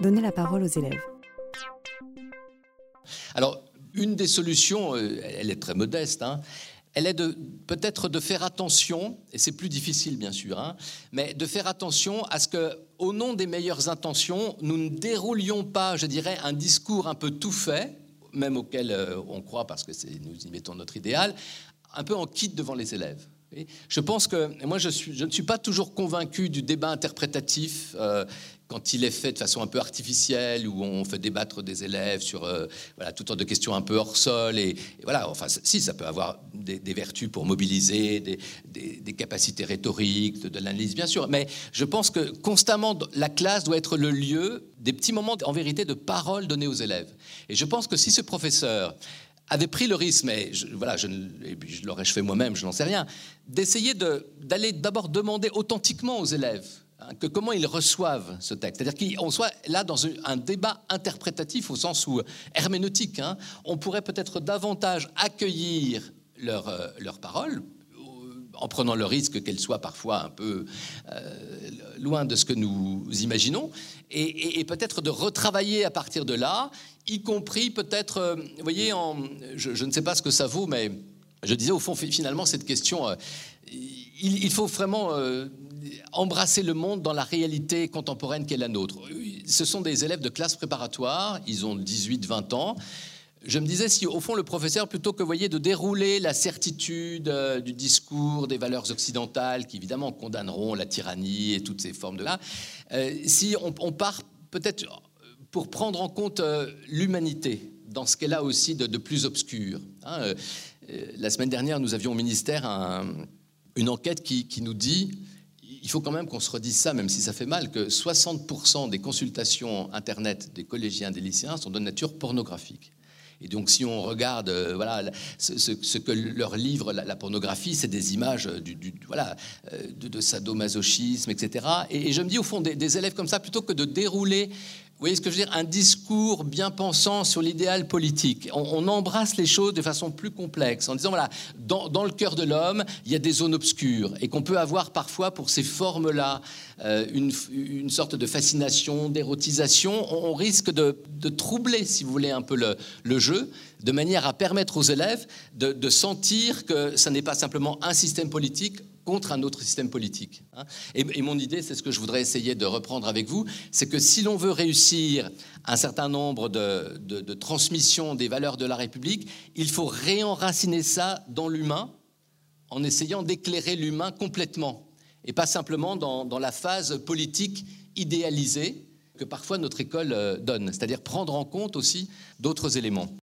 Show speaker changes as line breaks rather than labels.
Donnez la parole aux élèves.
Alors, une des solutions, euh, elle est très modeste, hein, elle est peut-être de faire attention, et c'est plus difficile bien sûr, hein, mais de faire attention à ce que, au nom des meilleures intentions, nous ne déroulions pas, je dirais, un discours un peu tout fait, même auquel euh, on croit parce que nous y mettons notre idéal, un peu en kit devant les élèves. Je pense que moi, je, ne suis pas toujours convaincu du débat interprétatif euh, quand il est fait de façon un peu artificielle, où on fait débattre des élèves sur euh, voilà, toutes sortes de questions un peu hors sol. Et, voilà, enfin, si, ça peut avoir des, vertus pour mobiliser, des, capacités rhétoriques, de, de l'analyse, bien sûr. Mais je pense que constamment, la classe doit être le lieu des petits moments, en vérité, de parole donnés aux élèves. Et je pense que si ce professeur avait pris le risque, mais je, voilà, je, l'aurais fait moi-même, je n'en sais rien, d'essayer d'aller d'abord demander authentiquement aux élèves hein, que comment ils reçoivent ce texte. C'est-à-dire qu'on soit là dans un, débat interprétatif au sens où herméneutique. Hein, on pourrait peut-être davantage accueillir leurs euh, leur paroles en prenant le risque qu'elles soient parfois un peu euh, loin de ce que nous imaginons, et, peut-être de retravailler à partir de là, y compris peut-être, euh, voyez, en, je, ne sais pas ce que ça vaut, mais je disais au fond, finalement, cette question, euh, il, faut vraiment embrasser le monde dans la réalité contemporaine qui est la nôtre. Ce sont des élèves de classe préparatoire, ils ont 18-20 ans je me disais si au fond le professeur, plutôt que de dérouler la certitude euh, du discours des valeurs occidentales qui évidemment condamneront la tyrannie et toutes ces formes de là, euh, si on, part peut-être pour prendre en compte euh, l'humanité dans ce qu'elle a aussi de, plus obscur. Hein, la semaine dernière, nous avions au ministère une enquête qui, qui nous dit il faut quand même qu'on se redise ça, même si ça fait mal, que 60% des consultations Internet des collégiens, des lycéens sont de nature pornographique. Et donc, si on regarde, euh, voilà, ce, que leur livre la, pornographie, c'est des images du, voilà, euh, de, sadomasochisme, etc. Et, je me dis, au fond, des, élèves comme ça, plutôt que de dérouler voyez ce que je veux dire? Un discours bien pensant sur l'idéal politique. On, embrasse les choses de façon plus complexe, en disant, voilà, dans, le cœur de l'homme, il y a des zones obscures, et qu'on peut avoir parfois pour ces formes-là euh, une, sorte de fascination, d'érotisation. On, risque de, troubler, si vous voulez, un peu le, jeu, de manière à permettre aux élèves de, de sentir que ce n'est pas simplement un système politique contre un autre système politique. Hein. Et, mon idée, c'est ce que je voudrais essayer de reprendre avec vous, c'est que si l'on veut réussir un certain nombre de, de, transmissions des valeurs de la République, il faut réenraciner ça dans l'humain en essayant d'éclairer l'humain complètement et pas simplement dans, dans, la phase politique idéalisée que parfois notre école euh, donne, c'est-à-dire prendre en compte aussi d'autres éléments.